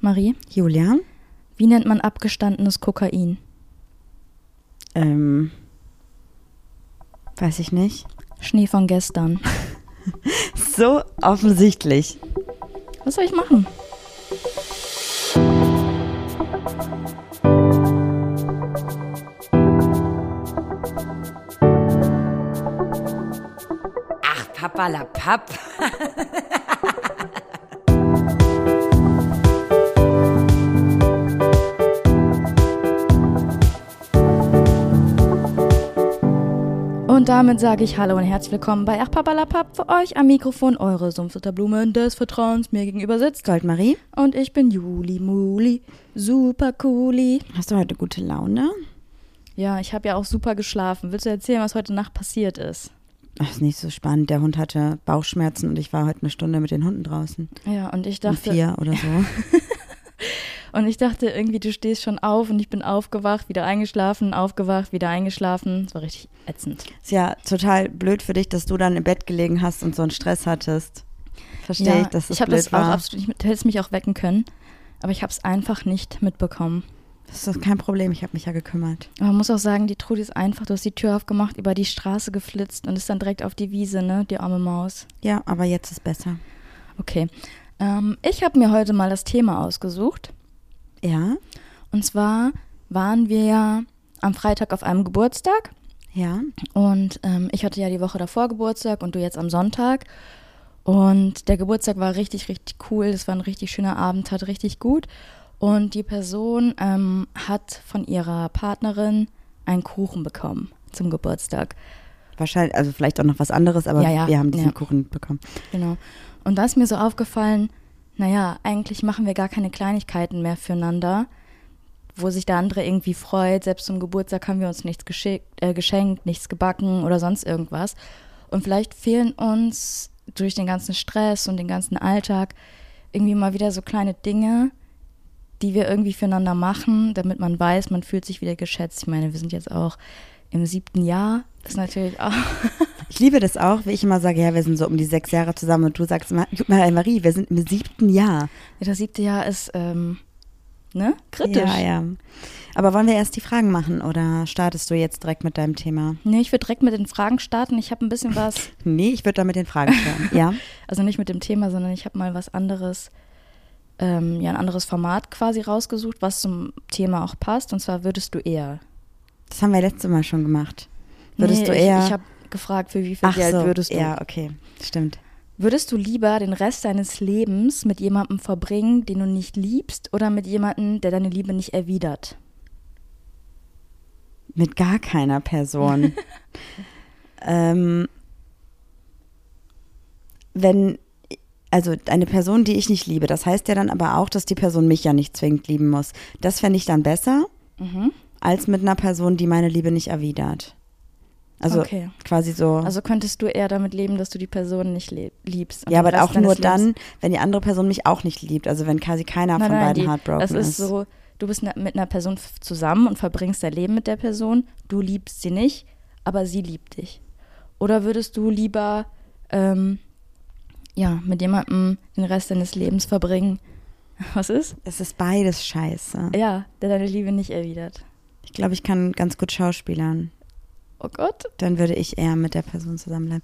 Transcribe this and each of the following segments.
Marie, Julia? wie nennt man abgestandenes Kokain? Ähm, weiß ich nicht. Schnee von gestern. So offensichtlich. Was soll ich machen? Ach, Papalapap. Und damit sage ich Hallo und herzlich willkommen bei Ach Papalapap für euch am Mikrofon eure Sumpfutterblumen des Vertrauens mir gegenüber sitzt. Goldmarie, Und ich bin Juli Muli, super cooli. hast du heute gute Laune? Ja, ich habe ja auch super geschlafen. Willst du erzählen, was heute Nacht passiert ist? Ach, ist nicht so spannend. Der Hund hatte Bauchschmerzen und ich war heute eine Stunde mit den Hunden draußen. Ja, und ich Um dachte, vier oder so. und ich dachte irgendwie, du stehst schon auf und ich bin aufgewacht, wieder eingeschlafen, aufgewacht, wieder eingeschlafen. Das war richtig ätzend. Ist ja total blöd für dich, dass du dann im Bett gelegen hast und so einen Stress hattest. Verstehe ja, ich, dass das ich blöd das auch war. absolut nicht mit, du hättest mich auch wecken können, aber ich habe es einfach nicht mitbekommen. Das ist doch kein Problem, ich habe mich ja gekümmert. Aber man muss auch sagen, die Trudi ist einfach, du hast die Tür aufgemacht, über die Straße geflitzt und ist dann direkt auf die Wiese, ne, die arme Maus. Ja, aber jetzt ist besser. Okay. Ähm, ich habe mir heute mal das Thema ausgesucht. Ja? Und zwar waren wir am Freitag auf einem Geburtstag Ja? und ähm, ich hatte ja die Woche davor Geburtstag und du jetzt am Sonntag. Und der Geburtstag war richtig, richtig cool. Es war ein richtig schöner Abend, hat richtig gut. Und die Person ähm, hat von ihrer Partnerin einen Kuchen bekommen zum Geburtstag. Wahrscheinlich, also vielleicht auch noch was anderes, aber Ja, ja, wir haben diesen ja. Kuchen bekommen. Genau. Und da ist mir so aufgefallen, naja, eigentlich machen wir gar keine Kleinigkeiten mehr füreinander, wo sich der andere irgendwie freut. Selbst zum Geburtstag haben wir uns nichts äh, geschenkt, nichts gebacken oder sonst irgendwas. Und vielleicht fehlen uns durch den ganzen Stress und den ganzen Alltag irgendwie mal wieder so kleine Dinge, die wir irgendwie füreinander machen, damit man weiß, man fühlt sich wieder geschätzt. Ich meine, wir sind jetzt auch im siebten Jahr. Das ist natürlich auch. Ich liebe das auch, wie ich immer sage, ja, wir sind so um die sechs Jahre zusammen und du sagst immer, Marie, Marie, wir sind im siebten Jahr. Ja, das siebte Jahr ist, ähm, ne? Kritisch. Ja, ja. Aber wollen wir erst die Fragen machen oder startest du jetzt direkt mit deinem Thema? Nee, ich würde direkt mit den Fragen starten. Ich habe ein bisschen was, Nee, ich würde da mit den Fragen starten. Ja? also nicht mit dem Thema, sondern ich habe mal was anderes, ähm, ja, ein anderes Format quasi rausgesucht, was zum Thema auch passt. Und zwar würdest du eher. Das haben wir letztes Mal schon gemacht. Würdest nee, du eher. Ich, ich habe gefragt, für wie viel Ach Geld so, würdest du? Ja, okay. Stimmt. Würdest du lieber den Rest deines Lebens mit jemandem verbringen, den du nicht liebst, oder mit jemandem, der deine Liebe nicht erwidert? Mit gar keiner Person. ähm, wenn, also eine Person, die ich nicht liebe, das heißt ja dann aber auch, dass die Person mich ja nicht zwingend lieben muss. Das fände ich dann besser, Mhm. als mit einer Person, die meine Liebe nicht erwidert. Also Okay. quasi so. Also könntest du eher damit leben, dass du die Person nicht liebst. ja, aber auch nur Lebens- dann, wenn die andere Person mich auch nicht liebt. Also wenn quasi keiner Nein, von nein, beiden die, heartbroken das ist so, du bist ne- mit einer Person zusammen und verbringst dein Leben mit der Person. Du liebst sie nicht, aber sie liebt dich. Oder würdest du lieber ähm, ja, mit jemandem den Rest deines Lebens verbringen? Was ist? Es ist beides scheiße. Ja, der deine Liebe nicht erwidert. Ich glaube, ich kann ganz gut schauspielern. Oh Gott. Dann würde ich eher mit der Person zusammenbleiben.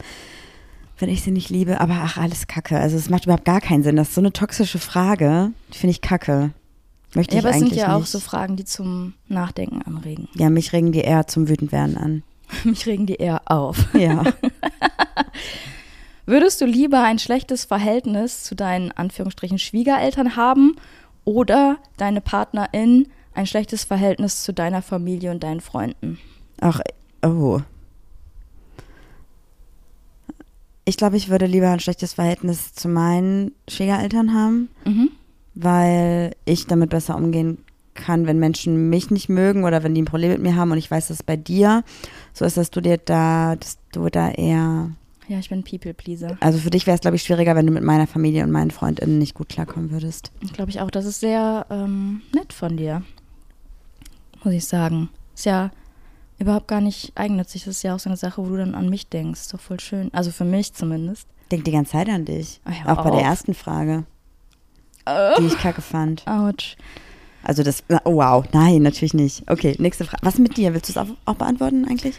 Wenn ich sie nicht liebe, aber ach, alles Kacke. Also es macht überhaupt gar keinen Sinn. Das ist so eine toxische Frage. Die finde ich kacke. Möchte Ja, ich aber es sind ja auch nicht. so Fragen, die zum Nachdenken anregen. Ja, mich regen die eher zum Wütendwerden an. Mich regen die eher auf. Ja. Würdest du lieber ein schlechtes Verhältnis zu deinen Anführungsstrichen Schwiegereltern haben oder deine Partnerin ein schlechtes Verhältnis zu deiner Familie und deinen Freunden? Ach, oh. Ich glaube, ich würde lieber ein schlechtes Verhältnis zu meinen Schwiegereltern haben, Mhm. weil ich damit besser umgehen kann, wenn Menschen mich nicht mögen oder wenn die ein Problem mit mir haben und ich weiß, dass bei dir so ist, dass du dir da, dass du da eher, Ja, ich bin People Pleaser. also für dich wäre es, glaube ich, schwieriger, wenn du mit meiner Familie und meinen FreundInnen nicht gut klarkommen würdest. Glaube ich auch. Das ist sehr ähm, nett von dir. Muss ich sagen. Ist ja überhaupt gar nicht eigennützig. Das ist ja auch so eine Sache, wo du dann an mich denkst. Ist doch voll schön. Also für mich zumindest. Denk die ganze Zeit an dich. Hör Auch bei der auf. ersten Frage. die ich kacke fand. Autsch. Also das, oh wow, nein, natürlich nicht. Okay, nächste Frage. Was mit dir? Willst du es auch, auch beantworten eigentlich?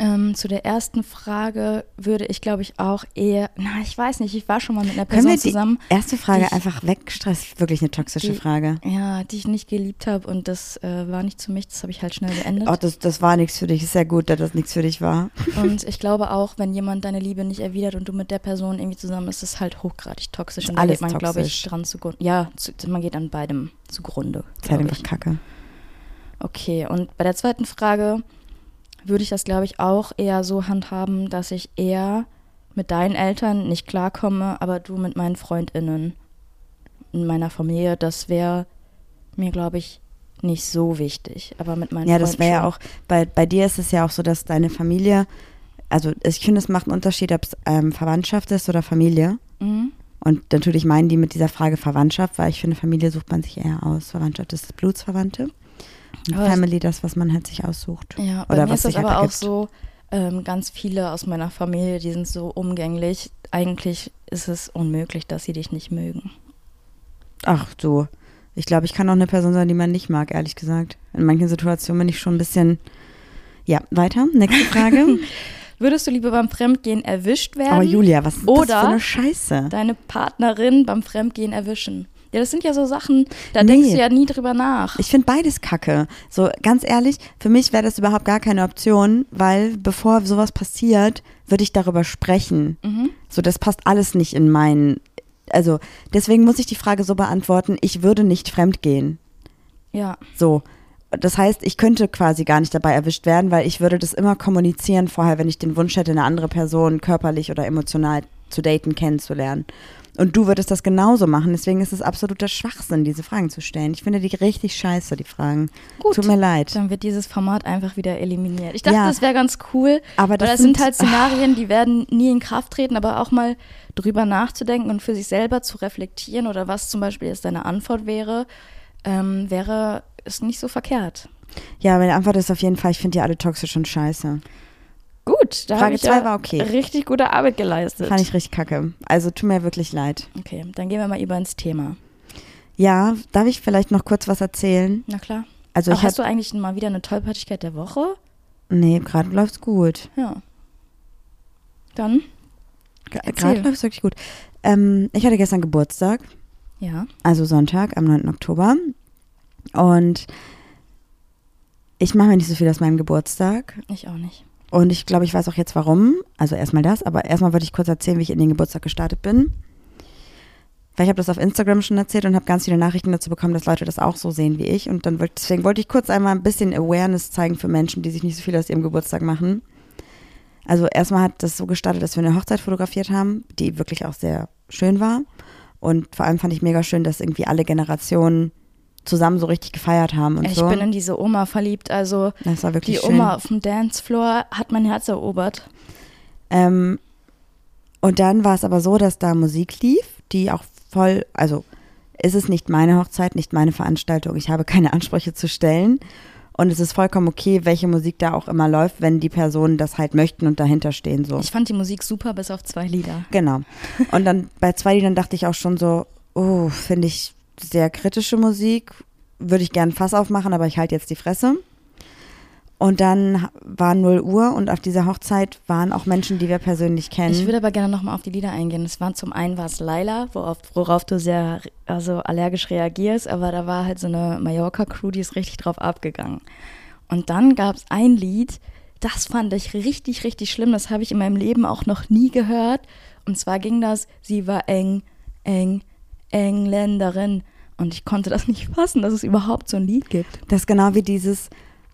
Ähm, zu der ersten Frage würde ich, glaube ich, auch eher, na, ich weiß nicht, ich war schon mal mit einer Können Person wir die zusammen. erste Frage die- einfach wegstressen? Wirklich eine toxische die- Frage. Ja, die ich nicht geliebt habe und das äh, war nicht zu mich, das habe ich halt schnell beendet. Oh, das, das war nichts für dich. Ist sehr gut, dass das nichts für dich war. Und ich glaube auch, wenn jemand deine Liebe nicht erwidert und du mit der Person irgendwie zusammen bist, ist es halt hochgradig toxisch. Ist Und alles man, glaube ich, dran zugrunde. Ja, zu, man geht an beidem zugrunde. Ist halt einfach ich. kacke. Okay, und bei der zweiten Frage würde ich das, glaube ich, auch eher so handhaben, dass ich eher mit deinen Eltern nicht klarkomme, aber du mit meinen FreundInnen in meiner Familie, das wäre mir, glaube ich, nicht so wichtig. Aber mit meinen Ja, das wäre ja auch, bei, bei dir ist es ja auch so, dass deine Familie, also ich finde, es macht einen Unterschied, ob es ähm, Verwandtschaft ist oder Familie. Mhm. Und natürlich meinen die mit dieser Frage Verwandtschaft, weil ich finde, Familie sucht man sich eher aus. Verwandtschaft ist Blutsverwandte. Family das, was man halt sich aussucht. Ja, bei Oder mir was ist das aber auch ergibt. so, ähm, ganz viele aus meiner Familie, die sind so umgänglich. Eigentlich ist es unmöglich, dass sie dich nicht mögen. Ach so. Ich glaube, ich kann auch eine Person sein, die man nicht mag, ehrlich gesagt. In manchen Situationen bin ich schon ein bisschen. Ja, weiter. Nächste Frage. Würdest du lieber beim Fremdgehen erwischt werden? Aber Julia, was ist das Oder für eine Scheiße? deine Partnerin beim Fremdgehen erwischen. Ja, das sind ja so Sachen, da Nee. denkst du ja nie drüber nach. Ich finde beides kacke. So, ganz ehrlich, für mich wäre das überhaupt gar keine Option, weil bevor sowas passiert, würde ich darüber sprechen. Mhm. So, das passt alles nicht in meinen. Also, deswegen muss ich die Frage so beantworten, ich würde nicht fremdgehen. Ja, So. Das heißt, ich könnte quasi gar nicht dabei erwischt werden, weil ich würde das immer kommunizieren vorher, wenn ich den Wunsch hätte, eine andere Person körperlich oder emotional zu daten, kennenzulernen. Und du würdest das genauso machen. Deswegen ist es absoluter Schwachsinn, diese Fragen zu stellen. Ich finde die richtig scheiße, die Fragen. Gut. Tut mir leid. dann wird dieses Format einfach wieder eliminiert. Ich dachte, Ja. das wäre ganz cool, Aber das das sind sind- halt Szenarien, die werden nie in Kraft treten, aber auch mal drüber nachzudenken und für sich selber zu reflektieren oder was zum Beispiel jetzt deine Antwort wäre, ähm, wäre ist nicht so verkehrt. Ja, meine Antwort ist auf jeden Fall, ich finde die alle toxisch und scheiße. Gut, da Frage habe ich zwei ja war okay. richtig gute Arbeit geleistet. Fand ich richtig kacke. Also tut mir wirklich leid. okay, dann gehen wir mal über ins Thema. Ja, darf ich vielleicht noch kurz was erzählen? Na klar. Also Ach, ich hast du eigentlich mal wieder eine Tollpatschigkeit der Woche? nee, gerade läuft's gut. Ja. Dann? Gerade läuft's wirklich gut. Ähm, ich hatte gestern Geburtstag, Ja. also Sonntag am 9. Oktober. Und ich mache mir nicht so viel aus meinem Geburtstag. Ich auch nicht. Und ich glaube, ich weiß auch jetzt warum. Also erstmal das, aber erstmal wollte ich kurz erzählen, wie ich in den Geburtstag gestartet bin. Weil ich habe das auf Instagram schon erzählt und habe ganz viele Nachrichten dazu bekommen, dass Leute das auch so sehen wie ich. Und dann wollte, deswegen wollte ich kurz einmal ein bisschen Awareness zeigen für Menschen, die sich nicht so viel aus ihrem Geburtstag machen. Also erstmal hat das so gestartet, dass wir eine Hochzeit fotografiert haben, die wirklich auch sehr schön war. Und vor allem fand ich mega schön, dass irgendwie alle Generationen zusammen so richtig gefeiert haben und ich so. bin in diese Oma verliebt. Also das war wirklich die schön. Oma auf dem Dancefloor hat mein Herz erobert. Ähm, und dann war es aber so, dass da Musik lief, die auch voll, also ist es nicht meine Hochzeit, nicht meine Veranstaltung. Ich habe keine Ansprüche zu stellen. Und es ist vollkommen okay, welche Musik da auch immer läuft, wenn die Personen das halt möchten und dahinter stehen so. Ich fand die Musik super, bis auf zwei Lieder. Genau. Und dann bei zwei Liedern dachte ich auch schon so, oh, finde ich sehr kritische Musik. Würde ich gern Fass aufmachen, aber ich halte jetzt die Fresse. Und dann war 0 Uhr und auf dieser Hochzeit waren auch Menschen, die wir persönlich kennen. Ich würde aber gerne nochmal auf die Lieder eingehen. Es war zum einen war es Laila, worauf, worauf du sehr also allergisch reagierst, aber da war halt so eine Mallorca-Crew, die ist richtig drauf abgegangen. Und dann gab es ein Lied, das fand ich richtig, richtig schlimm. Das habe ich in meinem Leben auch noch nie gehört. Und zwar ging das, sie war eng, eng, Engländerin. Und ich konnte das nicht fassen, dass es überhaupt so ein Lied gibt. Das ist genau wie dieses,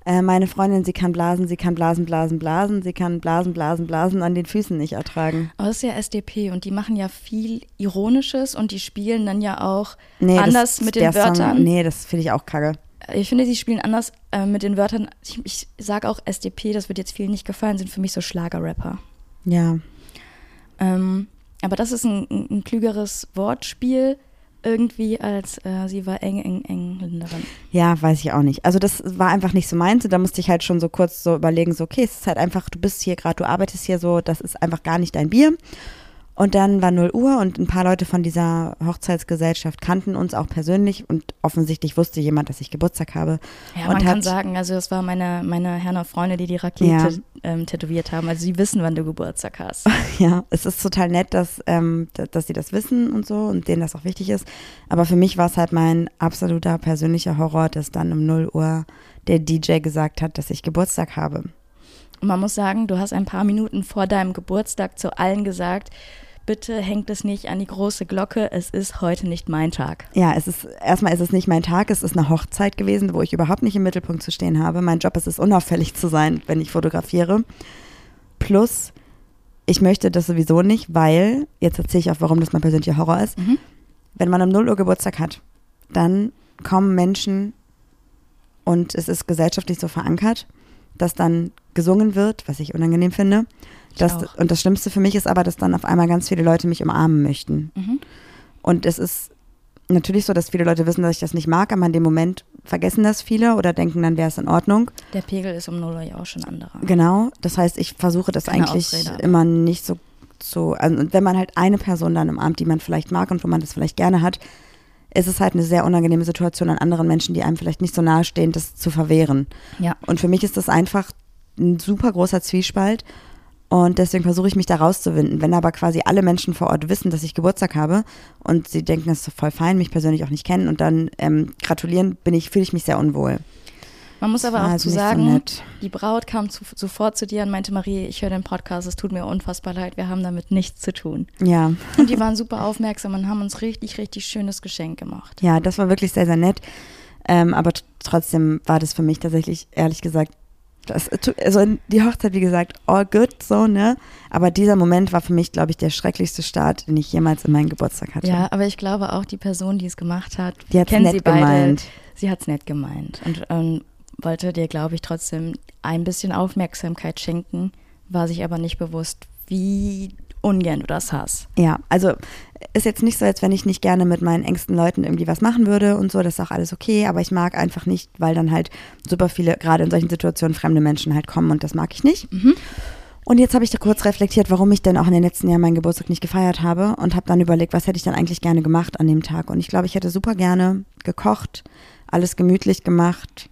äh, meine Freundin, sie kann blasen, sie kann blasen, blasen, blasen, sie kann blasen, blasen, blasen an den Füßen nicht ertragen. Aber das ist ja SDP und die machen ja viel Ironisches und die spielen dann ja auch Nee, anders das, mit den Wörtern. Song, nee, das finde ich auch kacke. Ich finde, sie spielen anders äh, mit den Wörtern. Ich, ich sage auch SDP, das wird jetzt vielen nicht gefallen, sind für mich so Schlagerrapper. Ja. Ähm, aber das ist ein, ein, ein klügeres Wortspiel irgendwie als äh, sie war eng, eng, Engländerin. Ja, weiß ich auch nicht. Also das war einfach nicht so meins. Und da musste ich halt schon so kurz so überlegen, so, okay, es ist halt einfach, du bist hier gerade, du arbeitest hier so, das ist einfach gar nicht dein Bier. Und dann war 0 Uhr und ein paar Leute von dieser Hochzeitsgesellschaft kannten uns auch persönlich und offensichtlich wusste jemand, dass ich Geburtstag habe. Ja, und man kann hat- sagen, also das war meine, meine Herren Freunde, die die Rakete Ja. ähm, tätowiert haben. Also sie wissen, wann du Geburtstag hast. Ja, es ist total nett, dass, ähm, dass sie das wissen und so und denen das auch wichtig ist. Aber für mich war es halt mein absoluter persönlicher Horror, dass dann um 0 Uhr der DJ gesagt hat, dass ich Geburtstag habe. Und man muss sagen, du hast ein paar Minuten vor deinem Geburtstag zu allen gesagt, bitte hängt es nicht an die große Glocke, es ist heute nicht mein Tag. Ja, es ist, erstmal ist es nicht mein Tag, es ist eine Hochzeit gewesen, wo ich überhaupt nicht im Mittelpunkt zu stehen habe. Mein Job ist es, unauffällig zu sein, wenn ich fotografiere. Plus, ich möchte das sowieso nicht, weil, jetzt erzähle ich auch, warum das mein persönlicher Horror ist. Mhm. Wenn man um 0 Uhr Geburtstag hat, dann kommen Menschen und es ist gesellschaftlich so verankert, dass dann gesungen wird, was ich unangenehm finde. Ich Das, auch. und das Schlimmste für mich ist aber, dass dann auf einmal ganz viele Leute mich umarmen möchten. Mhm. Und es ist natürlich so, dass viele Leute wissen, dass ich das nicht mag, aber in dem Moment vergessen das viele oder denken, dann wäre es in Ordnung. Der Pegel ist um 0 Uhr ja auch schon anderer. Genau. Das heißt, ich versuche das Keine eigentlich Ausrede, immer nicht so zu. Also, und wenn man halt eine Person dann umarmt, die man vielleicht mag und wo man das vielleicht gerne hat, ist es halt eine sehr unangenehme Situation an anderen Menschen, die einem vielleicht nicht so nahe stehen, das zu verwehren. Ja. Und für mich ist das einfach ein super großer Zwiespalt. Und deswegen versuche ich mich da rauszuwinden. Wenn aber quasi alle Menschen vor Ort wissen, dass ich Geburtstag habe und sie denken, das ist voll fein, mich persönlich auch nicht kennen und dann ähm, gratulieren, bin ich, fühle ich mich sehr unwohl. Man muss aber war auch zu so sagen, nett. die Braut kam zu, sofort zu dir und meinte, Marie, ich höre den Podcast, es tut mir unfassbar leid, wir haben damit nichts zu tun. Ja, Und die waren super aufmerksam und haben uns richtig, richtig schönes Geschenk gemacht. ja, das war wirklich sehr, sehr nett. Ähm, aber trotzdem war das für mich tatsächlich, ehrlich gesagt, das, also die Hochzeit, wie gesagt, all good, so, ne? Aber dieser Moment war für mich, glaube ich, der schrecklichste Start, den ich jemals in meinen Geburtstag hatte. Ja, aber ich glaube auch, die Person, die es gemacht hat, Die hat's kennen nett sie beide. gemeint. Sie hat es nett gemeint und ähm, wollte dir, glaube ich, trotzdem ein bisschen Aufmerksamkeit schenken, war sich aber nicht bewusst, wie ungern du das hast. Ja, also ist jetzt nicht so, als wenn ich nicht gerne mit meinen engsten Leuten irgendwie was machen würde und so, das ist auch alles okay, aber ich mag einfach nicht, weil dann halt super viele, gerade in solchen Situationen, fremde Menschen halt kommen und das mag ich nicht. Und jetzt habe ich da kurz reflektiert, warum ich denn auch in den letzten Jahren meinen Geburtstag nicht gefeiert habe und habe dann überlegt, was hätte ich dann eigentlich gerne gemacht an dem Tag. Und ich glaube, ich hätte super gerne gekocht, alles gemütlich gemacht,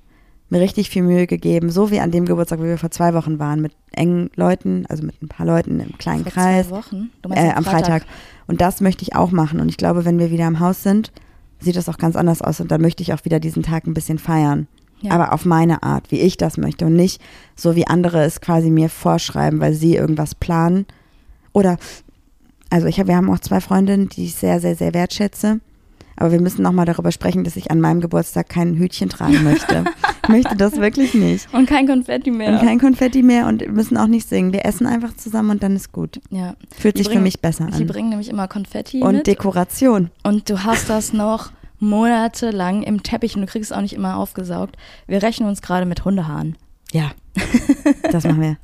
mir richtig viel Mühe gegeben, so wie an dem Geburtstag, wo wir vor zwei Wochen waren, mit engen Leuten, also mit ein paar Leuten im kleinen Vor Kreis zwei Wochen. Du äh, am Freitag. Und das möchte ich auch machen. Und ich glaube, wenn wir wieder im Haus sind, sieht das auch ganz anders aus. Und dann möchte ich auch wieder diesen Tag ein bisschen feiern. Ja. Aber auf meine Art, wie ich das möchte. Und nicht so, wie andere es quasi mir vorschreiben, weil sie irgendwas planen. Oder, also ich wir haben auch zwei Freundinnen, die ich sehr, sehr, sehr wertschätze. Aber wir müssen nochmal darüber sprechen, dass ich an meinem Geburtstag kein Hütchen tragen möchte. ich möchte das wirklich nicht. Und kein Konfetti mehr. Und kein Konfetti mehr und wir müssen auch nicht singen. Wir essen einfach zusammen und dann ist gut. ja. Fühlt Die sich für bringen- mich besser Sie an. bringen nämlich immer Konfetti Und mit Dekoration. und du hast das noch monatelang im Teppich und du kriegst es auch nicht immer aufgesaugt. Wir rechnen uns gerade mit Hundehaaren. Ja. das machen wir.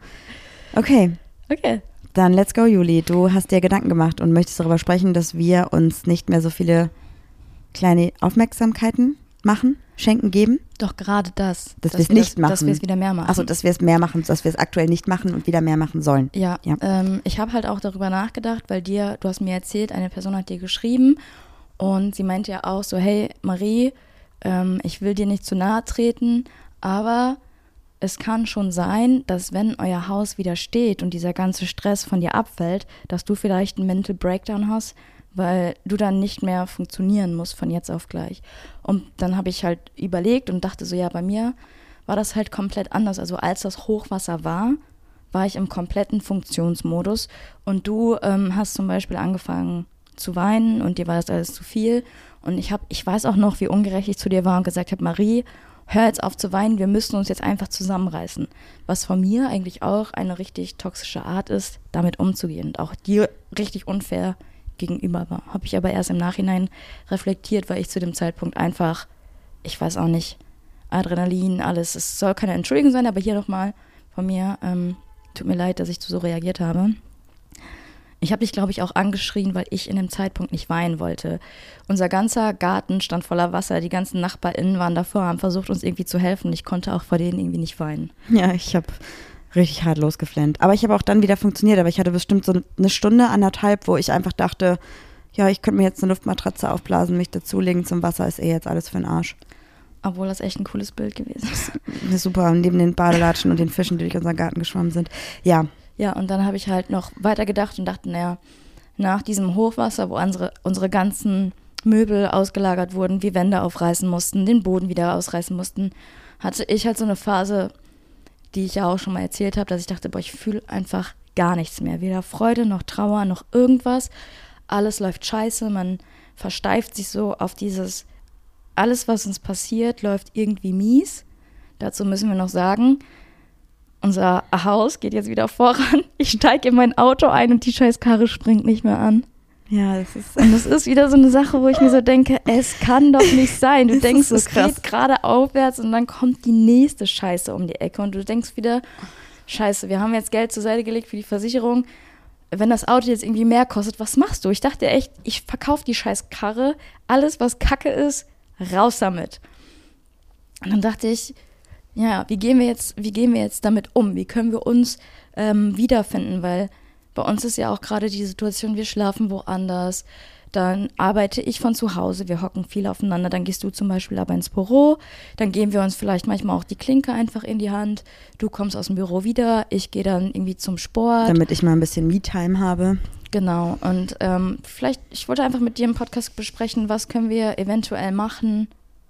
Okay, Okay. dann let's go, Juli. Du hast dir Gedanken gemacht und möchtest darüber sprechen, dass wir uns nicht mehr so viele kleine Aufmerksamkeiten machen, schenken, geben. Doch gerade das. Dass wir wir's nicht das, Dass machen. wir es wieder mehr machen. Achso, dass wir es mehr machen, dass wir es aktuell nicht machen und wieder mehr machen sollen. Ja, Ja. Ähm, ich habe halt auch darüber nachgedacht, weil dir, du hast mir erzählt, eine Person hat dir geschrieben und sie meinte ja auch so, hey Marie, ähm, ich will dir nicht zu nahe treten, aber es kann schon sein, dass wenn euer Haus wieder steht und dieser ganze Stress von dir abfällt, dass du vielleicht einen Mental Breakdown hast, weil du dann nicht mehr funktionieren musst von jetzt auf gleich. Und dann habe ich halt überlegt und dachte so, ja, bei mir war das halt komplett anders. Also als das Hochwasser war, war ich im kompletten Funktionsmodus und du ähm, hast zum Beispiel angefangen zu weinen und dir war das alles zu viel. Und ich habe, ich weiß auch noch, wie ungerecht ich zu dir war und gesagt habe, Marie, hör jetzt auf zu weinen, wir müssen uns jetzt einfach zusammenreißen. Was von mir eigentlich auch eine richtig toxische Art ist, damit umzugehen und auch dir richtig unfair gegenüber war. Habe ich aber erst im Nachhinein reflektiert, weil ich zu dem Zeitpunkt einfach, ich weiß auch nicht, Adrenalin, alles. Es soll keine Entschuldigung sein, aber hier nochmal von mir, ähm, tut mir leid, dass ich so reagiert habe. Ich habe dich, glaube ich, auch angeschrien, weil ich in dem Zeitpunkt nicht weinen wollte. Unser ganzer Garten stand voller Wasser, die ganzen NachbarInnen waren davor, haben versucht, uns irgendwie zu helfen. Ich konnte auch vor denen irgendwie nicht weinen. Ja, ich habe richtig hart losgeflennt. Aber ich habe auch dann wieder funktioniert, aber ich hatte bestimmt so eine Stunde, anderthalb, wo ich einfach dachte, ja, ich könnte mir jetzt eine Luftmatratze aufblasen, mich dazulegen zum Wasser, ist eh jetzt alles für den Arsch. Obwohl das echt ein cooles Bild gewesen ist. Super, neben den Badelatschen und den Fischen, die durch unseren Garten geschwommen sind. Ja, Ja, und dann habe ich halt noch weiter gedacht und dachte, naja, nach diesem Hochwasser, wo unsere, unsere ganzen Möbel ausgelagert wurden, wir Wände aufreißen mussten, den Boden wieder ausreißen mussten, hatte ich halt so eine Phase, die ich ja auch schon mal erzählt habe, dass ich dachte, boah, ich fühle einfach gar nichts mehr. Weder Freude noch Trauer noch irgendwas. Alles läuft scheiße, man versteift sich so auf dieses, alles, was uns passiert, läuft irgendwie mies. Dazu müssen wir noch sagen, unser Haus geht jetzt wieder voran. Ich steige in mein Auto ein und die scheiß Karre springt nicht mehr an. Ja, das ist. Und das ist wieder so eine Sache, wo ich mir so denke, es kann doch nicht sein. Du Das denkst, so es krass. geht gerade aufwärts und dann kommt die nächste Scheiße um die Ecke und du denkst wieder, Scheiße, wir haben jetzt Geld zur Seite gelegt für die Versicherung. Wenn das Auto jetzt irgendwie mehr kostet, was machst du? Ich dachte echt, ich verkaufe die scheiß Karre. Alles, was Kacke ist, raus damit. Und dann dachte ich, ja, wie gehen wir jetzt, wie gehen wir jetzt damit um? Wie können wir uns ähm, wiederfinden? Weil bei uns ist ja auch gerade die Situation, wir schlafen woanders. Dann arbeite ich von zu Hause, wir hocken viel aufeinander. Dann gehst du zum Beispiel aber ins Büro. Dann geben wir uns vielleicht manchmal auch die Klinke einfach in die Hand. Du kommst aus dem Büro wieder, ich gehe dann irgendwie zum Sport. Damit ich mal ein bisschen Me-Time habe. Genau. Und ähm, vielleicht, ich wollte einfach mit dir im Podcast besprechen, was können wir eventuell machen,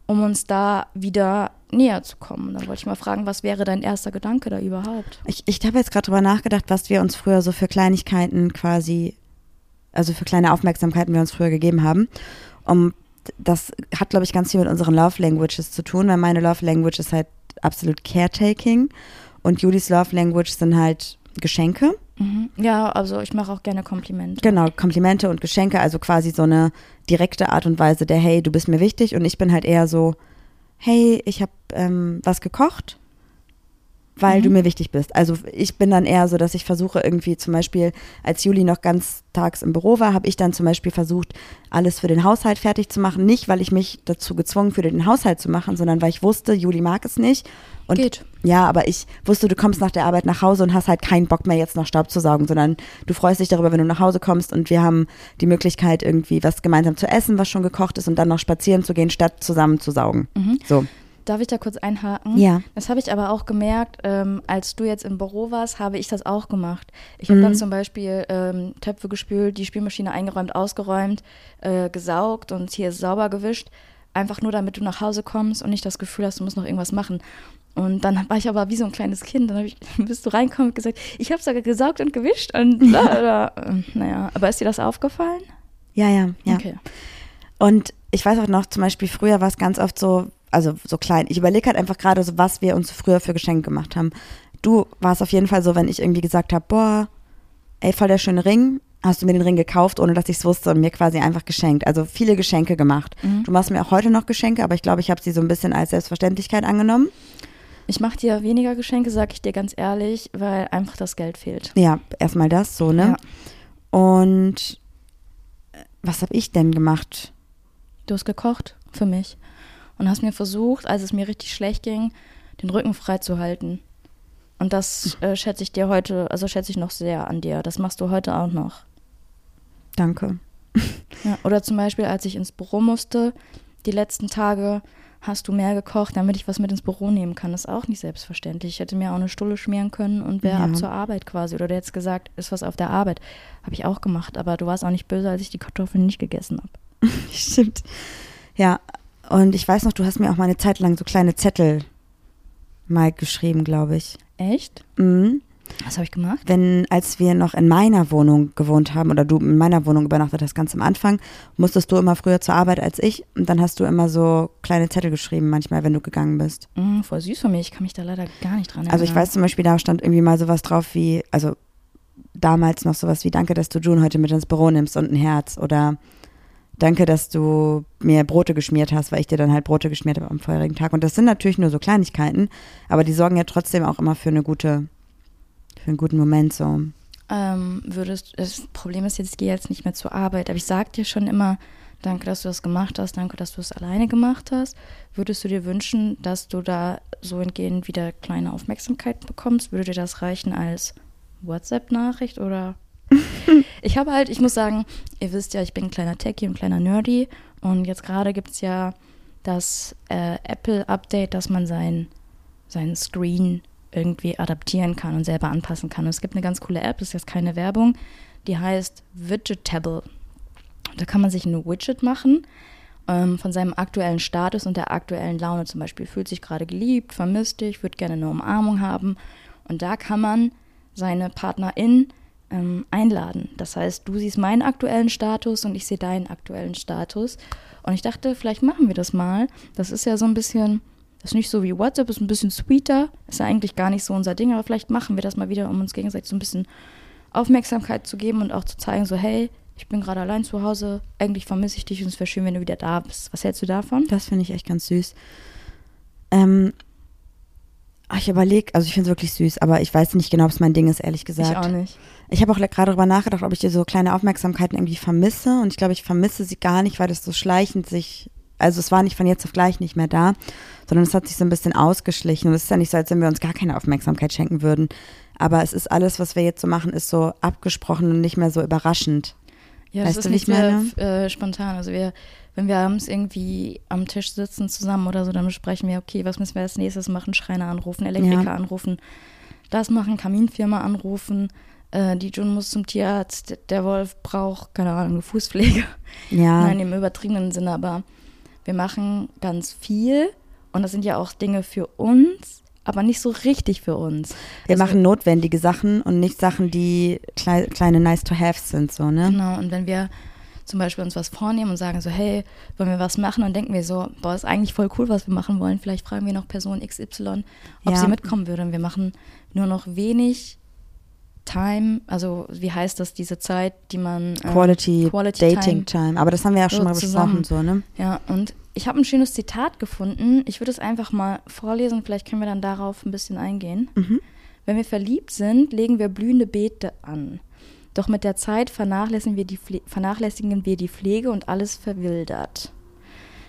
um uns da wieder näher zu kommen. Da wollte ich mal fragen, was wäre dein erster Gedanke da überhaupt? Ich, ich habe jetzt gerade drüber nachgedacht, was wir uns früher so für Kleinigkeiten quasi, also für kleine Aufmerksamkeiten wir uns früher gegeben haben. Um, das hat, glaube ich, ganz viel mit unseren Love Languages zu tun, weil meine Love Language ist halt absolut Caretaking und Judis Love Language sind halt Geschenke. Mhm. Ja, also ich mache auch gerne Komplimente. Genau, Komplimente und Geschenke, also quasi so eine direkte Art und Weise der, hey, du bist mir wichtig und ich bin halt eher so, hey, ich habe ähm, was gekocht, weil Mhm. du mir wichtig bist. Also ich bin dann eher so, dass ich versuche irgendwie zum Beispiel, als Juli noch ganz tags im Büro war, habe ich dann zum Beispiel versucht, alles für den Haushalt fertig zu machen. Nicht, weil ich mich dazu gezwungen fühle, den Haushalt zu machen, sondern weil ich wusste, Juli mag es nicht. Und Geht. ja, aber ich wusste, du kommst nach der Arbeit nach Hause und hast halt keinen Bock mehr jetzt noch Staub zu saugen, sondern du freust dich darüber, wenn du nach Hause kommst und wir haben die Möglichkeit irgendwie was gemeinsam zu essen, was schon gekocht ist und dann noch spazieren zu gehen, statt zusammen zu saugen. So. Darf ich da kurz einhaken? Ja. Das habe ich aber auch gemerkt, ähm, als du jetzt im Büro warst, habe ich das auch gemacht. Ich habe Mhm. dann zum Beispiel ähm, Töpfe gespült, die Spülmaschine eingeräumt, ausgeräumt, äh, gesaugt und hier sauber gewischt. Einfach nur, damit du nach Hause kommst und nicht das Gefühl hast, du musst noch irgendwas machen. Und dann war ich aber wie so ein kleines Kind. Dann ich, bist du reinkommen und gesagt, ich habe sogar gesaugt und gewischt. Und bla, bla. Ähm, naja, aber ist dir das aufgefallen? Ja, ja, ja. Okay. Und ich weiß auch noch, zum Beispiel früher war es ganz oft so, also so klein. Ich überlege halt einfach gerade so, was wir uns früher für Geschenke gemacht haben. Du warst auf jeden Fall so, wenn ich irgendwie gesagt habe, boah, ey, voll der schöne Ring, hast du mir den Ring gekauft, ohne dass ich es wusste und mir quasi einfach geschenkt. Also viele Geschenke gemacht. Du machst mir auch heute noch Geschenke, aber ich glaube, ich habe sie so ein bisschen als Selbstverständlichkeit angenommen. Ich mache dir weniger Geschenke, sag ich dir ganz ehrlich, weil einfach das Geld fehlt. Ja, erstmal das so, ne? Und äh, was habe ich denn gemacht? Du hast gekocht für mich und hast mir versucht, als es mir richtig schlecht ging, den Rücken frei zu halten. Und das äh, schätze ich dir heute, also schätze ich noch sehr an dir. Das machst du heute auch noch. Danke. Ja, oder zum Beispiel, als ich ins Büro musste, die letzten Tage hast du mehr gekocht, damit ich was mit ins Büro nehmen kann. Das ist auch nicht selbstverständlich. Ich hätte mir auch eine Stulle schmieren können und wäre Ja. ab zur Arbeit quasi. Oder du hättest gesagt, ist was auf der Arbeit. Habe ich auch gemacht, aber du warst auch nicht böse, als ich die Kartoffeln nicht gegessen habe. Stimmt. Ja, und ich weiß noch, du hast mir auch mal eine Zeit lang so kleine Zettel mal geschrieben, glaube ich. Echt? Mhm. Was habe ich gemacht? Wenn, als wir noch in meiner Wohnung gewohnt haben oder du in meiner Wohnung übernachtet hast, ganz am Anfang, musstest du immer früher zur Arbeit als ich und dann hast du immer so kleine Zettel geschrieben, manchmal, wenn du gegangen bist. Mm, voll süß von mir. Ich kann mich da leider gar nicht dran erinnern. Also ich weiß zum Beispiel, da stand irgendwie mal sowas drauf wie, also damals noch sowas wie, danke, dass du June heute mit ins Büro nimmst und ein Herz oder danke, dass du mir Brote geschmiert hast, weil ich dir dann halt Brote geschmiert habe am vorherigen Tag. Und das sind natürlich nur so Kleinigkeiten, aber die sorgen ja trotzdem auch immer für eine gute, für einen guten Moment so. Ähm, würdest, das Problem ist jetzt, ich gehe jetzt nicht mehr zur Arbeit, aber ich sag dir schon immer, Danke, dass du das gemacht hast. Danke, dass du es alleine gemacht hast. Würdest du dir wünschen, dass du da so entgehend wieder kleine Aufmerksamkeit bekommst? Würde dir das reichen als WhatsApp-Nachricht oder? ich habe halt, ich muss sagen, ihr wisst ja, ich bin ein kleiner Techie und ein kleiner Nerdy. Und jetzt gerade gibt es ja das äh, Apple-Update, dass man sein, seinen Screen irgendwie adaptieren kann und selber anpassen kann. Und es gibt eine ganz coole App, das ist jetzt keine Werbung, die heißt Widgetable. Da kann man sich ein Widget machen ähm, von seinem aktuellen Status und der aktuellen Laune. Zum Beispiel fühlt sich gerade geliebt, vermisst dich, würde gerne eine Umarmung haben. Und da kann man seine Partnerin ähm, einladen. Das heißt, du siehst meinen aktuellen Status und ich sehe deinen aktuellen Status. Und ich dachte, vielleicht machen wir das mal. Das ist ja so ein bisschen, das ist nicht so wie WhatsApp, ist ein bisschen sweeter. Ist ja eigentlich gar nicht so unser Ding, aber vielleicht machen wir das mal wieder, um uns gegenseitig so ein bisschen Aufmerksamkeit zu geben und auch zu zeigen, so, hey, ich bin gerade allein zu Hause, eigentlich vermisse ich dich und es wäre schön, wenn du wieder da bist. Was hältst du davon? Das finde ich echt ganz süß. Ähm, ich überlege, also ich finde es wirklich süß, aber ich weiß nicht genau, ob es mein Ding ist, ehrlich gesagt. Ich auch nicht. Ich habe auch gerade darüber nachgedacht, ob ich dir so kleine Aufmerksamkeiten irgendwie vermisse. Und ich glaube, ich vermisse sie gar nicht, weil das so schleichend sich, also es war nicht von jetzt auf gleich nicht mehr da, sondern es hat sich so ein bisschen ausgeschlichen. Und es ist ja nicht so, als wenn wir uns gar keine Aufmerksamkeit schenken würden. Aber es ist alles, was wir jetzt so machen, ist so abgesprochen und nicht mehr so überraschend. Ja, das Weißt ist du, wie nicht mehr äh, spontan. Also wir, wenn wir abends irgendwie am Tisch sitzen zusammen oder so, dann besprechen wir, okay, was müssen wir als nächstes machen? Schreiner anrufen, Elektriker Ja. anrufen, das machen, Kaminfirma anrufen. Äh, die June muss zum Tierarzt, der- Wolf braucht, keine Ahnung, eine Fußpflege. Ja, Nein, im übertriebenen Sinne, aber wir machen ganz viel und das sind ja auch Dinge für uns, aber nicht so richtig für uns. wir Also- machen notwendige Sachen und nicht Sachen, die klei kleine nice-to-haves sind, so, ne? Genau, und wenn wir zum Beispiel uns was vornehmen und sagen so, hey, wollen wir was machen, dann denken wir so, boah, ist eigentlich voll cool, was wir machen wollen. Vielleicht fragen wir noch Person XY, ob Ja. sie mitkommen würde. Und wir machen nur noch wenig Time, also wie heißt das, diese Zeit, die man ähm, Quality, Quality Dating Time. Time. Aber das haben wir ja schon So mal besprochen, so, ne? Ja, und ich habe ein schönes Zitat gefunden. Ich würde es einfach mal vorlesen, vielleicht können wir dann darauf ein bisschen eingehen. Mhm. Wenn wir verliebt sind, legen wir blühende Beete an. Doch mit der Zeit vernachlässigen wir, die Pfle vernachlässigen wir die Pflege und alles verwildert.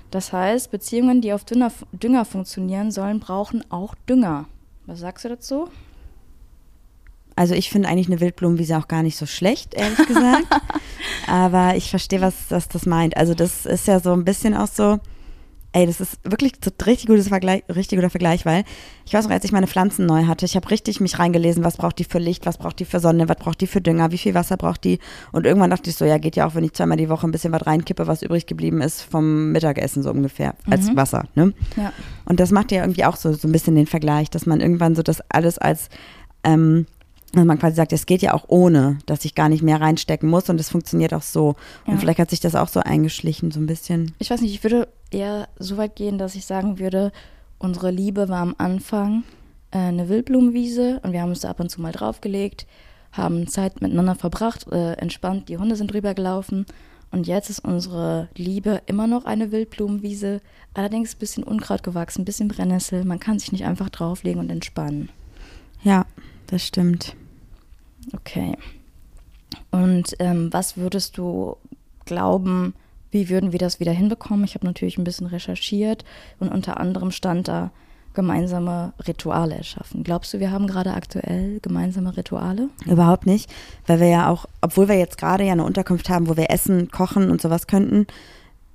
Das heißt, Beziehungen, die auf Dünger, Dünger funktionieren sollen, brauchen auch Dünger. Was sagst du dazu? Also ich finde eigentlich eine Wildblumenwiese auch gar nicht so schlecht, ehrlich gesagt. Aber ich verstehe, was das, das meint. Also das ist ja so ein bisschen auch so, ey, das ist wirklich ein richtig, gutes Vergleich, richtig guter Vergleich, weil ich weiß noch, als ich meine Pflanzen neu hatte, ich habe richtig mich reingelesen, was braucht die für Licht, was braucht die für Sonne, was braucht die für Dünger, wie viel Wasser braucht die. Und irgendwann dachte ich so, ja, geht ja auch, wenn ich zweimal die Woche ein bisschen was reinkippe, was übrig geblieben ist vom Mittagessen so ungefähr, als Wasser, ne? Ja. Und das macht ja irgendwie auch so, so ein bisschen den Vergleich, dass man irgendwann so das alles als, ähm, dass man quasi sagt, es geht ja auch ohne, dass ich gar nicht mehr reinstecken muss und es funktioniert auch so. Und Ja. vielleicht hat sich das auch so eingeschlichen, so ein bisschen. Ich weiß nicht, ich würde eher so weit gehen, dass ich sagen würde, unsere Liebe war am Anfang äh, eine Wildblumenwiese und wir haben uns da ab und zu mal draufgelegt, haben Zeit miteinander verbracht, äh, entspannt, die Hunde sind drüber gelaufen und jetzt ist unsere Liebe immer noch eine Wildblumenwiese, allerdings ein bisschen Unkraut gewachsen, ein bisschen Brennnessel, man kann sich nicht einfach drauflegen und entspannen. Ja, das stimmt. Okay. Und ähm, was würdest du glauben, wie würden wir das wieder hinbekommen? Ich habe natürlich ein bisschen recherchiert und unter anderem stand da gemeinsame Rituale erschaffen. Glaubst du, wir haben gerade aktuell gemeinsame Rituale? Überhaupt nicht, weil wir ja auch, obwohl wir jetzt gerade ja eine Unterkunft haben, wo wir essen, kochen und sowas könnten,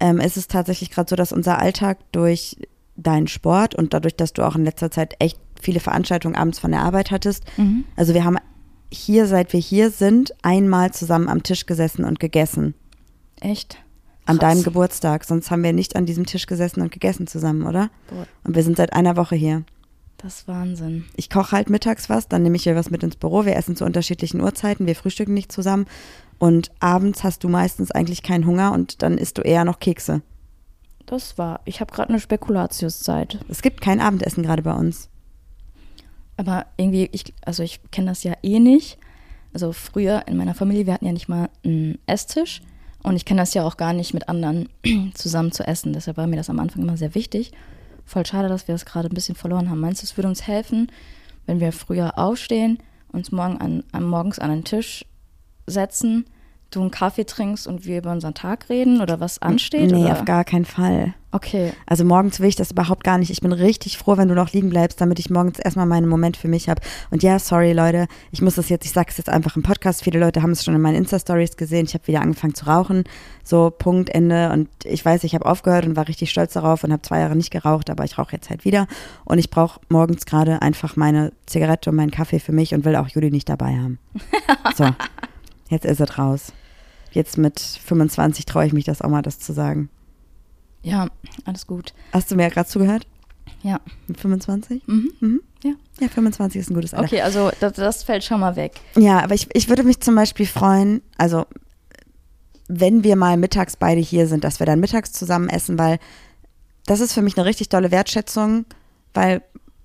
ähm, ist es tatsächlich gerade so, dass unser Alltag durch deinen Sport und dadurch, dass du auch in letzter Zeit echt viele Veranstaltungen abends von der Arbeit hattest, also wir haben hier, seit wir hier sind, einmal zusammen am Tisch gesessen und gegessen. Echt? An Krass. deinem Geburtstag. Sonst haben wir nicht an diesem Tisch gesessen und gegessen zusammen, oder? Boah, Und wir sind seit einer Woche hier. das ist Wahnsinn. Ich koche halt mittags was, dann nehme ich hier was mit ins Büro. Wir essen zu unterschiedlichen Uhrzeiten, wir frühstücken nicht zusammen. Und abends hast du meistens eigentlich keinen Hunger und dann isst du eher noch Kekse. Das war. Ich habe gerade eine Spekulatiuszeit. Es gibt kein Abendessen gerade bei uns. Aber irgendwie, ich, also ich kenne das ja eh nicht. Also früher in meiner Familie, wir hatten ja nicht mal einen Esstisch. Und ich kenne das ja auch gar nicht mit anderen zusammen zu essen. Deshalb war mir das am Anfang immer sehr wichtig. Voll schade, dass wir das gerade ein bisschen verloren haben. Meinst du, es würde uns helfen, wenn wir früher aufstehen, uns morgen an, morgens an den Tisch setzen, du einen Kaffee trinkst und wir über unseren Tag reden oder was ansteht? Nee, oder? auf gar keinen Fall. Okay. Also morgens will ich das überhaupt gar nicht. Ich bin richtig froh, wenn du noch liegen bleibst, damit ich morgens erstmal meinen Moment für mich habe. Und ja, sorry Leute, ich muss das jetzt, ich sag's jetzt einfach im Podcast. Viele Leute haben es schon in meinen Insta-Stories gesehen. Ich habe wieder angefangen zu rauchen. So, Punkt, Ende. Und ich weiß, ich habe aufgehört und war richtig stolz darauf und habe zwei Jahre nicht geraucht, aber ich rauche jetzt halt wieder. Und ich brauche morgens gerade einfach meine Zigarette und meinen Kaffee für mich und will auch Juli nicht dabei haben. So, jetzt ist es raus. Jetzt mit 25 traue ich mich das auch mal, das zu sagen. Ja, alles gut. Hast du mir gerade zugehört? Ja. Mit 25? Mhm. Mhm. Ja. Ja, 25 ist ein gutes Alter. Okay, also das, das fällt schon mal weg. Ja, aber ich, ich würde mich zum Beispiel freuen, also wenn wir mal mittags beide hier sind, dass wir dann mittags zusammen essen, weil das ist für mich eine richtig tolle Wertschätzung, weil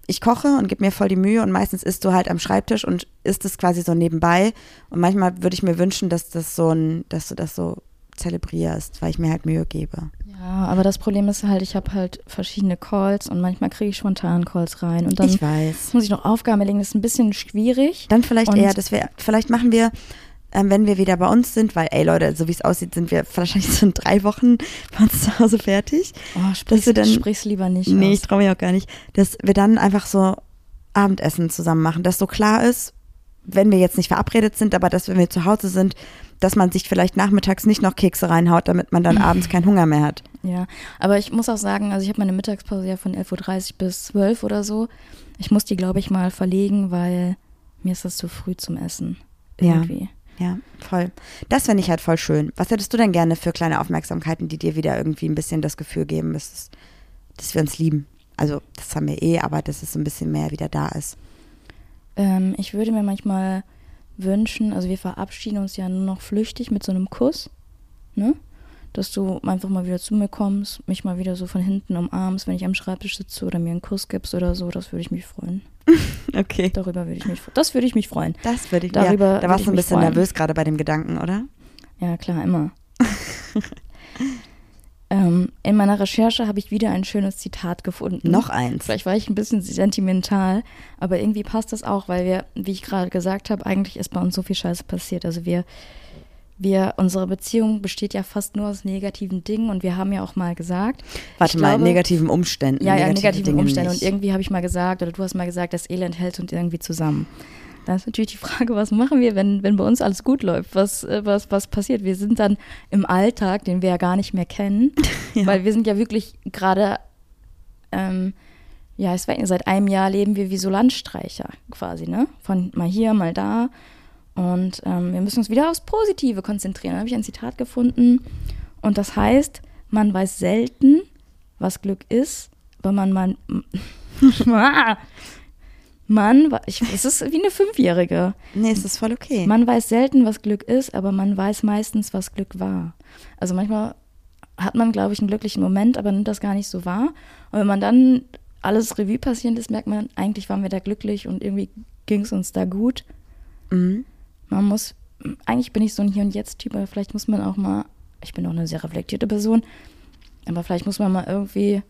ich koche und gebe mir voll die Mühe und meistens isst du halt am Schreibtisch und isst es quasi so nebenbei. Und manchmal würde ich mir wünschen, dass das so ein, dass du das so zelebrierst, weil ich mir halt Mühe gebe. Ja, aber das Problem ist halt, ich habe halt verschiedene Calls und manchmal kriege ich spontan Calls rein und dann ich weiß. muss ich noch Aufgaben erlegen. Das ist ein bisschen schwierig. Dann vielleicht Und- eher, dass wir, vielleicht machen wir, ähm, wenn wir wieder bei uns sind, weil, ey Leute, so wie es aussieht, sind wir wahrscheinlich so in drei Wochen bei uns zu Hause fertig. Oh, sprich's, wir dann- sprich's lieber nicht Nee, ich aus. traue mich auch gar nicht. Dass wir dann einfach so Abendessen zusammen machen, dass so klar ist, wenn wir jetzt nicht verabredet sind, aber dass wenn wir zu Hause sind, dass man sich vielleicht nachmittags nicht noch Kekse reinhaut, damit man dann abends keinen Hunger mehr hat. Ja, aber ich muss auch sagen, also ich habe meine Mittagspause ja von 11.30 Uhr bis 12 oder so. Ich muss die, glaube ich, mal verlegen, weil mir ist das zu früh zum Essen. Irgendwie. Ja, voll. Das finde ich halt voll schön. Was hättest du denn gerne für kleine Aufmerksamkeiten, die dir wieder irgendwie ein bisschen das Gefühl geben, dass, es- dass wir uns lieben? Also, das haben wir eh, aber dass es ein bisschen mehr wieder da ist. Ähm, ich würde mir manchmal wünschen, also wir verabschieden uns ja nur noch flüchtig mit so einem Kuss, ne? Dass du einfach mal wieder zu mir kommst, mich mal wieder so von hinten umarmst, wenn ich am Schreibtisch sitze oder mir einen Kuss gibst oder so, das würde ich mich freuen. Okay. Darüber würde ich mich, das würde ich mich freuen. Das würde ich Darüber ja, Da warst du ein bisschen freuen. nervös gerade bei dem Gedanken, oder? Ja, klar, immer. ähm, in meiner Recherche habe ich wieder ein schönes Zitat gefunden. Noch eins. Vielleicht war ich ein bisschen sentimental, aber irgendwie passt das auch, weil wir, wie ich gerade gesagt habe, eigentlich ist bei uns so viel Scheiße passiert. Also wir, wir, unsere Beziehung besteht ja fast nur aus negativen Dingen und wir haben ja auch mal gesagt. Warte mal, glaube- negativen Umständen. Ja, ja, negative negativen Dinge Umstände. nicht. Und irgendwie habe ich mal gesagt, oder du hast mal gesagt, das Elend hält uns irgendwie zusammen. Da ist natürlich die Frage, was machen wir, wenn, wenn bei uns alles gut läuft? Was, äh, was, was passiert? Wir sind dann im Alltag, den wir ja gar nicht mehr kennen, Ja. weil wir sind ja wirklich gerade, ähm, ja, ich weiß nicht, seit einem Jahr leben wir wie so Landstreicher quasi, ne? Von mal hier, mal da. Und ähm, wir müssen uns wieder aufs Positive konzentrieren. Da habe ich ein Zitat gefunden. Und das heißt, man weiß selten, was Glück ist, aber man, man, man, ich, es ist wie eine Fünfjährige. Nee, es ist voll okay. Man weiß selten, was Glück ist, aber man weiß meistens, was Glück war. Also manchmal hat man, glaube ich, einen glücklichen Moment, aber nimmt das gar nicht so wahr. Und wenn man dann alles Revue passieren lässt, merkt man, eigentlich waren wir da glücklich und irgendwie ging es uns da gut. mhm. Man muss, eigentlich bin ich so ein Hier und Jetzt-Typ, aber vielleicht muss man auch mal, ich bin auch eine sehr reflektierte Person, aber vielleicht muss man mal irgendwie,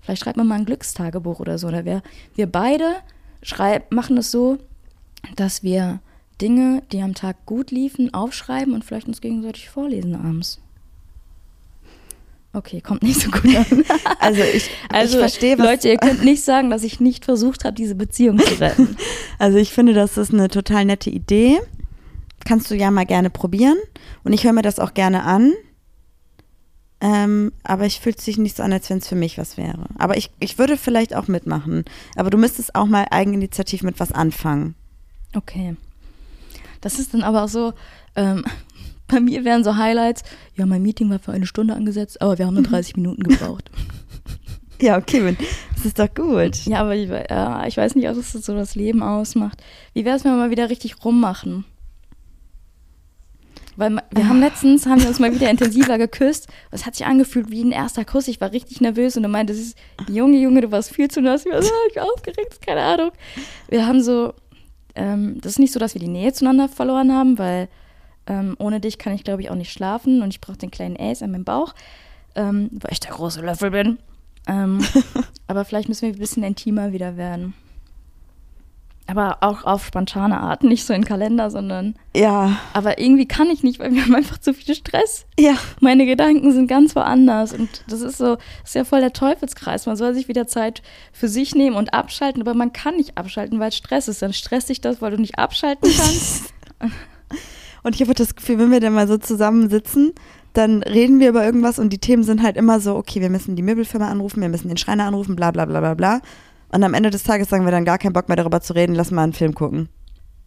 vielleicht schreibt man mal ein Glückstagebuch oder so. Oder wir, wir beide schreib, machen es so, dass wir Dinge, die am Tag gut liefen, aufschreiben und vielleicht uns gegenseitig vorlesen abends. Okay, kommt nicht so gut an. Also ich, Also, ich verstehe, Leute, ihr könnt nicht sagen, dass ich nicht versucht habe, diese Beziehung zu retten. also ich finde, das ist eine total nette Idee. Kannst du ja mal gerne probieren. Und ich höre mir das auch gerne an. Ähm, aber ich fühlt sich nicht so an, als wenn es für mich was wäre. Aber ich, ich würde vielleicht auch mitmachen. Aber du müsstest auch mal eigeninitiativ mit was anfangen. Okay. Das ist dann aber auch so, ähm, bei mir wären so Highlights, ja, mein Meeting war für eine Stunde angesetzt, aber wir haben nur 30 Minuten gebraucht. Ja, okay, das ist doch gut. ja, aber ich, ja, ich weiß nicht, ob das so das Leben ausmacht. Wie wäre es, wenn wir mal wieder richtig rummachen? Weil wir haben letztens, haben wir uns mal wieder intensiver geküsst. Es hat sich angefühlt wie ein erster Kuss. Ich war richtig nervös und du meintest, Junge, Junge, du warst viel zu nass. Ich war so, ich war aufgeregt, keine Ahnung. Wir haben so, ähm, das ist nicht so, dass wir die Nähe zueinander verloren haben, weil ähm, ohne dich kann ich, glaube ich, auch nicht schlafen und ich brauche den kleinen Ace an meinem Bauch, ähm, weil ich der große Löffel bin. Ähm, aber vielleicht müssen wir ein bisschen intimer wieder werden. Aber auch auf spontane Art, nicht so in Kalender, sondern. Ja. Aber irgendwie kann ich nicht, weil wir haben einfach zu viel Stress. Ja. Meine Gedanken sind ganz woanders. Und das ist so, das ist ja voll der Teufelskreis. Man soll sich wieder Zeit für sich nehmen und abschalten, aber man kann nicht abschalten, weil Stress ist. Dann stresst dich das, weil du nicht abschalten kannst. Und ich habe das Gefühl, wenn wir dann mal so zusammensitzen, dann reden wir über irgendwas und die Themen sind halt immer so, okay, wir müssen die Möbelfirma anrufen, wir müssen den Schreiner anrufen, bla bla bla bla bla. Und am Ende des Tages sagen wir dann gar keinen Bock mehr darüber zu reden, lass mal einen Film gucken.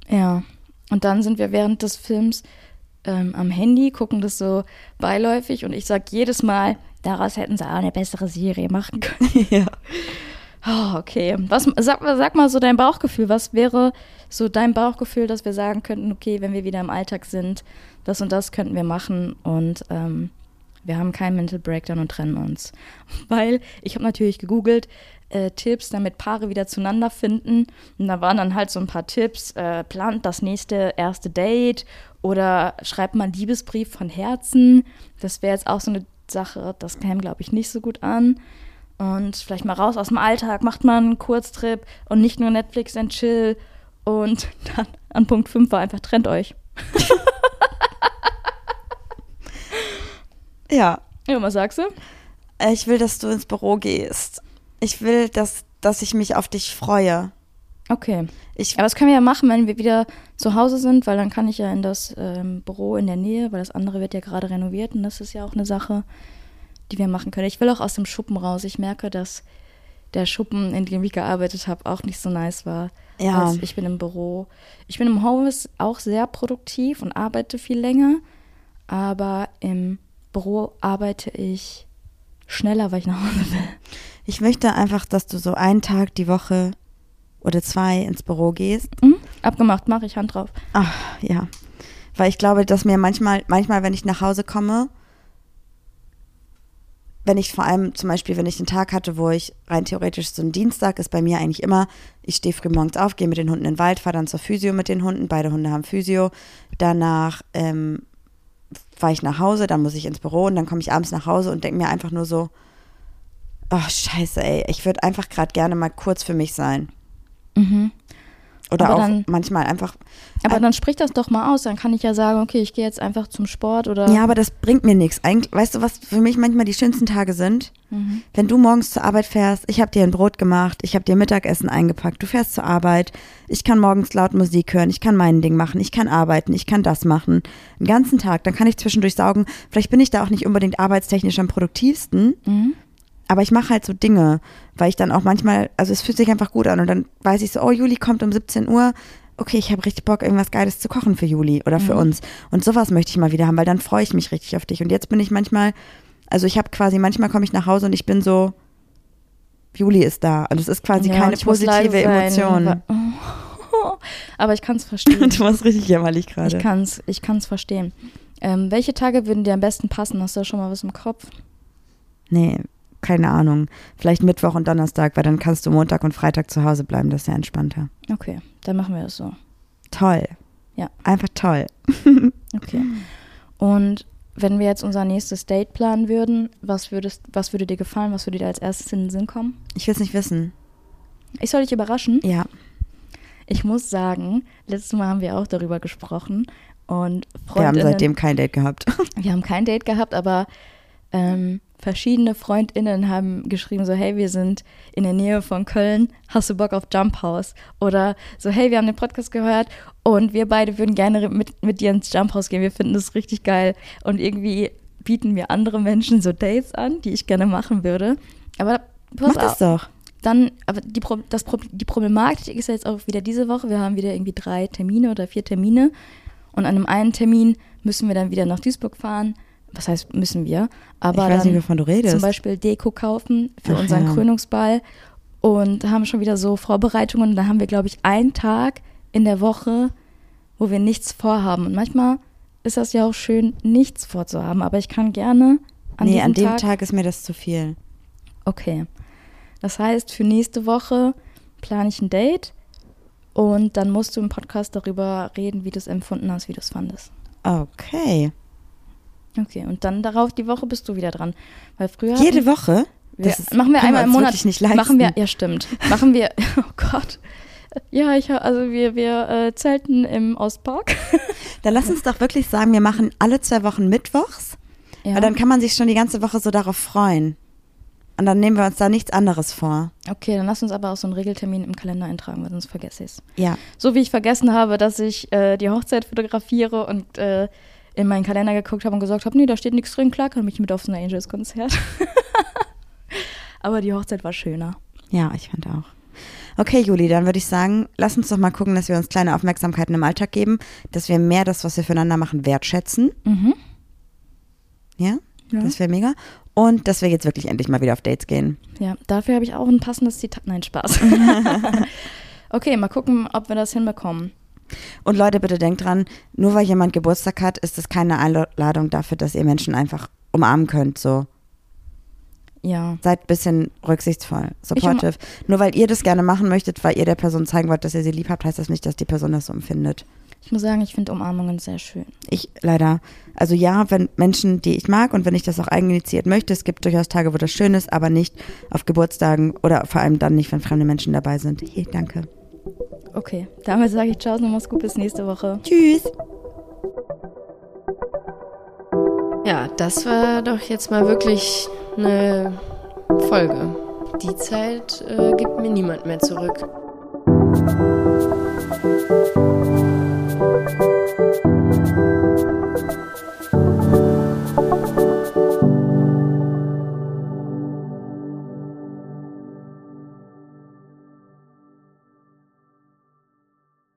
Ja. Und dann sind wir während des Films ähm, am Handy, gucken das so beiläufig und ich sag jedes Mal, daraus hätten sie auch eine bessere Serie machen können. ja. Oh, okay. Was, sag, sag mal so dein Bauchgefühl. Was wäre so dein Bauchgefühl, dass wir sagen könnten, okay, wenn wir wieder im Alltag sind, das und das könnten wir machen und ähm, wir haben keinen Mental Breakdown und trennen uns. Weil ich habe natürlich gegoogelt, äh, Tipps, damit Paare wieder zueinander finden. Und da waren dann halt so ein paar Tipps, äh, plant das nächste erste Date oder schreibt mal einen Liebesbrief von Herzen. Das wäre jetzt auch so eine Sache, das käme, glaube ich, nicht so gut an. Und vielleicht mal raus aus dem Alltag, macht mal einen Kurztrip und nicht nur Netflix and Chill. Und dann an Punkt 5 war einfach, trennt euch. Ja. Ja, was sagst du? Ich will, dass du ins Büro gehst. Ich will, dass, dass ich mich auf dich freue. Okay. Ich, Aber das können wir ja machen, wenn wir wieder zu Hause sind, weil dann kann ich ja in das ähm, Büro in der Nähe, weil das andere wird ja gerade renoviert und das ist ja auch eine Sache, die wir machen können. Ich will auch aus dem Schuppen raus. Ich merke, dass der Schuppen, in dem ich gearbeitet habe, auch nicht so nice war. Ja. Als ich bin im Büro. Ich bin im Homeoffice auch sehr produktiv und arbeite viel länger, aber im Büro arbeite ich schneller, weil ich nach Hause will. ich möchte einfach, dass du so einen Tag die Woche oder zwei ins Büro gehst. Mhm. Abgemacht, mache ich Hand drauf. Ach, ja. Weil ich glaube, dass mir manchmal, manchmal, wenn ich nach Hause komme, wenn ich vor allem zum Beispiel, wenn ich einen Tag hatte, wo ich rein theoretisch so ein Dienstag ist bei mir eigentlich immer, ich stehe früh morgens auf, gehe mit den Hunden in den Wald, fahre dann zur Physio mit den Hunden, beide Hunde haben Physio. Danach ähm, fahre ich nach Hause, dann muss ich ins Büro und dann komme ich abends nach Hause und denke mir einfach nur so, oh scheiße, ey, ich würde einfach gerade gerne mal kurz für mich sein. Mhm. Oder Aber auch dann- manchmal einfach Aber Ein- dann sprich das doch mal aus. Dann kann ich ja sagen, okay, ich gehe jetzt einfach zum Sport oder. Ja, aber das bringt mir nichts. Eigentlich, weißt du, was für mich manchmal die schönsten Tage sind? Mhm. Wenn du morgens zur Arbeit fährst, ich habe dir ein Brot gemacht, ich habe dir Mittagessen eingepackt, du fährst zur Arbeit, ich kann morgens laut Musik hören, ich kann mein Ding machen, ich kann arbeiten, ich kann das machen. Den ganzen Tag, dann kann ich zwischendurch saugen. Vielleicht bin ich da auch nicht unbedingt arbeitstechnisch am produktivsten, Mhm. Aber ich mache halt so Dinge, weil ich dann auch manchmal, also es fühlt sich einfach gut an und dann weiß ich so, oh, Juli kommt um 17 Uhr. Okay, ich habe richtig Bock, irgendwas Geiles zu kochen für Juli oder für Mhm. uns. Und sowas möchte ich mal wieder haben, weil dann freue ich mich richtig auf dich. Und jetzt bin ich manchmal, also ich habe quasi, manchmal komme ich nach Hause und ich bin so, Juli ist da. Und es ist quasi Ja, keine ich positive Emotion. Oh. Aber ich kann es verstehen. Du warst richtig jämmerlich ich gerade. kann es ich kann's verstehen. Ähm, welche Tage würden dir am besten passen? Hast du da schon mal was im Kopf? Nee, keine Ahnung. Vielleicht Mittwoch und Donnerstag, weil dann kannst du Montag und Freitag zu Hause bleiben. Das ist ja entspannter. Okay, dann machen wir das so. Toll. Ja. Einfach toll. Okay. Und wenn wir jetzt unser nächstes Date planen würden, was, würdest, was würde dir gefallen? Was würde dir als erstes in den Sinn kommen? Ich will es nicht wissen. Ich soll dich überraschen. Ja. Ich muss sagen, letztes Mal haben wir auch darüber gesprochen und Wir haben Freundinnen- seitdem kein Date gehabt. wir haben kein Date gehabt, aber ähm, verschiedene FreundInnen haben geschrieben, so, hey, wir sind in der Nähe von Köln, hast du Bock auf Jump House? Oder so, hey, wir haben den Podcast gehört und wir beide würden gerne mit, mit dir ins Jump House gehen, wir finden das richtig geil. Und irgendwie bieten mir andere Menschen so Dates an, die ich gerne machen würde. Aber pass Mach das auf, doch. dann, aber die, Pro- das, Pro- die Problematik ist ja jetzt auch wieder diese Woche. Wir haben wieder irgendwie drei Termine oder vier Termine. Und an einem einen Termin müssen wir dann wieder nach Duisburg fahren. Was heißt, müssen wir? Aber ich weiß dann nicht, wovon du redest. zum Beispiel Deko kaufen für Ach unseren ja. Krönungsball. Und haben schon wieder so Vorbereitungen. Da haben wir, glaube ich, einen Tag in der Woche, wo wir nichts vorhaben. Und manchmal ist das ja auch schön, nichts vorzuhaben. Aber ich kann gerne an nee, an dem Tag Tag ist mir das zu viel. Okay. Das heißt, für nächste Woche plane ich ein Date und dann musst du im Podcast darüber reden, wie du es empfunden hast, wie du es fandest. Okay. Okay, und dann darauf die Woche bist du wieder dran. Weil früher. Jede Woche? wir, Das ist- machen wir einmal im Monat. nicht leisten. Machen wir, ja stimmt. Machen wir, oh Gott. Ja, ich, also wir, wir äh, zelten im Ostpark. Dann lass uns doch wirklich sagen, wir machen alle zwei Wochen Mittwochs. Ja. Weil dann kann man sich schon die ganze Woche so darauf freuen. Und dann nehmen wir uns da nichts anderes vor. okay, dann lass uns aber auch so einen Regeltermin im Kalender eintragen, weil sonst vergesse ich es. Ja. So wie ich vergessen habe, dass ich äh, die Hochzeit fotografiere und äh, in meinen Kalender geguckt habe und gesagt habe, nee, da steht nichts drin, klar kann mich mit auf so ein Angels-Konzert. aber die Hochzeit war schöner. Ja, ich fand auch. Okay, Juli, dann würde ich sagen, lass uns doch mal gucken, dass wir uns kleine Aufmerksamkeiten im Alltag geben, dass wir mehr das, was wir füreinander machen, wertschätzen. Mhm. Ja? Ja. Das wäre mega. Und dass wir jetzt wirklich endlich mal wieder auf Dates gehen. Ja, dafür habe ich auch ein passendes Zitat. Nein, Spaß. okay, mal gucken, ob wir das hinbekommen. Und Leute, bitte denkt dran, nur weil jemand Geburtstag hat, ist es keine Einladung dafür, dass ihr Menschen einfach umarmen könnt. So, Ja. seid ein bisschen rücksichtsvoll, supportive. Nur weil ihr das gerne machen möchtet, weil ihr der Person zeigen wollt, dass ihr sie lieb habt, heißt das nicht, dass die Person das so empfindet. Ich muss sagen, ich finde Umarmungen sehr schön. Ich leider. Also ja, wenn Menschen, die ich mag und wenn ich das auch eigeninitiiert möchte, es gibt durchaus Tage, wo das schön ist, aber nicht auf Geburtstagen oder vor allem dann nicht, wenn fremde Menschen dabei sind. Hey, danke. Okay, damit sage ich Ciao, und mach's gut, bis nächste Woche. Tschüss. Ja, das war doch jetzt mal wirklich eine Folge. Die Zeit äh, gibt mir niemand mehr zurück.